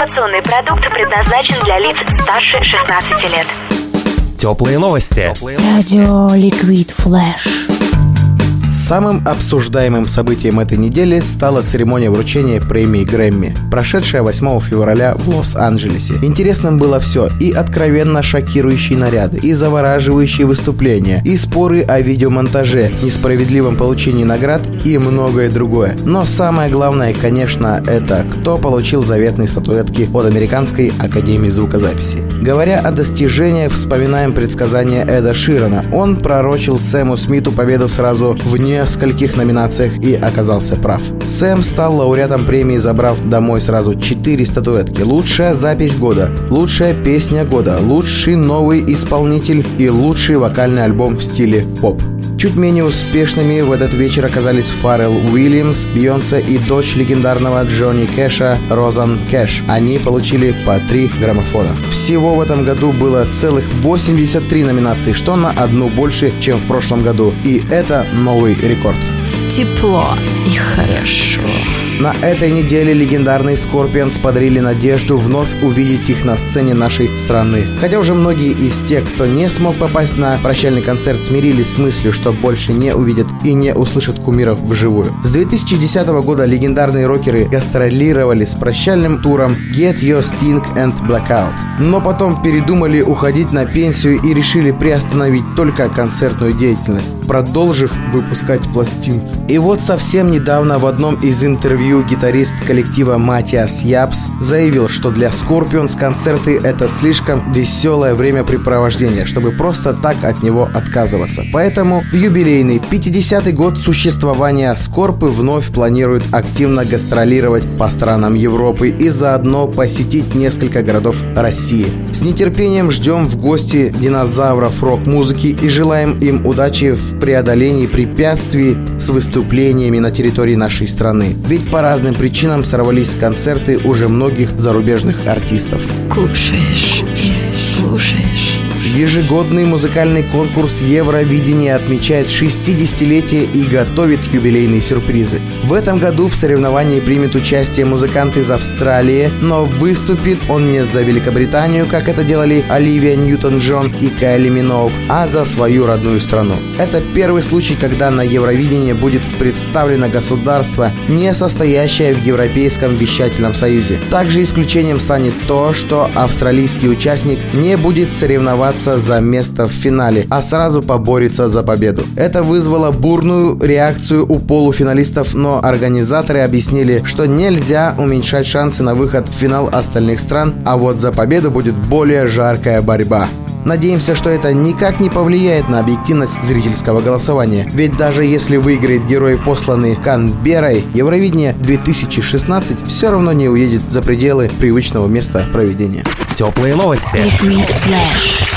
Информационный продукт предназначен для лиц старше 16 лет. Теплые новости. Радио Liquid Flash. Самым обсуждаемым событием этой недели стала церемония вручения премии Грэмми, прошедшая 8 февраля в Лос-Анджелесе. Интересным было все, и откровенно шокирующие наряды, и завораживающие выступления, и споры о видеомонтаже, несправедливом получении наград и многое другое. Но самое главное, конечно, это кто получил заветные статуэтки от Американской Академии Звукозаписи. Говоря о достижениях, вспоминаем предсказания Эда Ширана. Он пророчил Сэму Смиту победу сразу в нескольких номинациях и оказался прав. Сэм стал лауреатом премии, забрав домой сразу 4 статуэтки. Лучшая запись года, лучшая песня года, лучший новый исполнитель и лучший вокальный альбом в стиле поп. Чуть менее успешными в этот вечер оказались Фаррелл Уильямс, Бейонсе и дочь легендарного Джонни Кэша Розан Кэш. Они получили по три граммофона. Всего в этом году было целых 83 номинаций, что на одну больше, чем в прошлом году. И это новый рекорд. Тепло и хорошо. На этой неделе легендарные Скорпионс подарили надежду вновь увидеть их на сцене нашей страны. Хотя уже многие из тех, кто не смог попасть на прощальный концерт, смирились с мыслью, что больше не увидят и не услышат кумиров вживую. С 2010 года легендарные рокеры гастролировали с прощальным туром Get Your Sting and Blackout. Но потом передумали уходить на пенсию и решили приостановить только концертную деятельность, продолжив выпускать пластинки. И вот совсем недавно в одном из интервью гитарист коллектива Маттиас Ябс заявил, что для Scorpions концерты это слишком веселое времяпрепровождение, чтобы просто так от него отказываться. Поэтому в юбилейный 50-й год существования Скорпы вновь планируют активно гастролировать по странам Европы и заодно посетить несколько городов России. С нетерпением ждем в гости динозавров рок-музыки и желаем им удачи в преодолении препятствий с выступлениями на территории нашей страны. Ведь по разным причинам сорвались концерты уже многих зарубежных артистов. Кушаешь и слушаешь. Ежегодный музыкальный конкурс Евровидения отмечает 60-летие и готовит юбилейные сюрпризы. В этом году в соревновании примет участие музыкант из Австралии, но выступит он не за Великобританию, как это делали Оливия Ньютон-Джон и Кайли Миноуг, а за свою родную страну. Это первый случай, когда на Евровидении будет представлено государство, не состоящее в Европейском вещательном союзе. Также исключением станет то, что австралийский участник не будет соревноваться за место в финале, а сразу поборется за победу. Это вызвало бурную реакцию у полуфиналистов, но организаторы объяснили, что нельзя уменьшать шансы на выход в финал остальных стран, а вот за победу будет более жаркая борьба. Надеемся, что это никак не повлияет на объективность зрительского голосования. Ведь даже если выиграет герой, посланный Канберой, Евровидение 2016 все равно не уедет за пределы привычного места проведения. Теплые новости. Ликвид Флэш.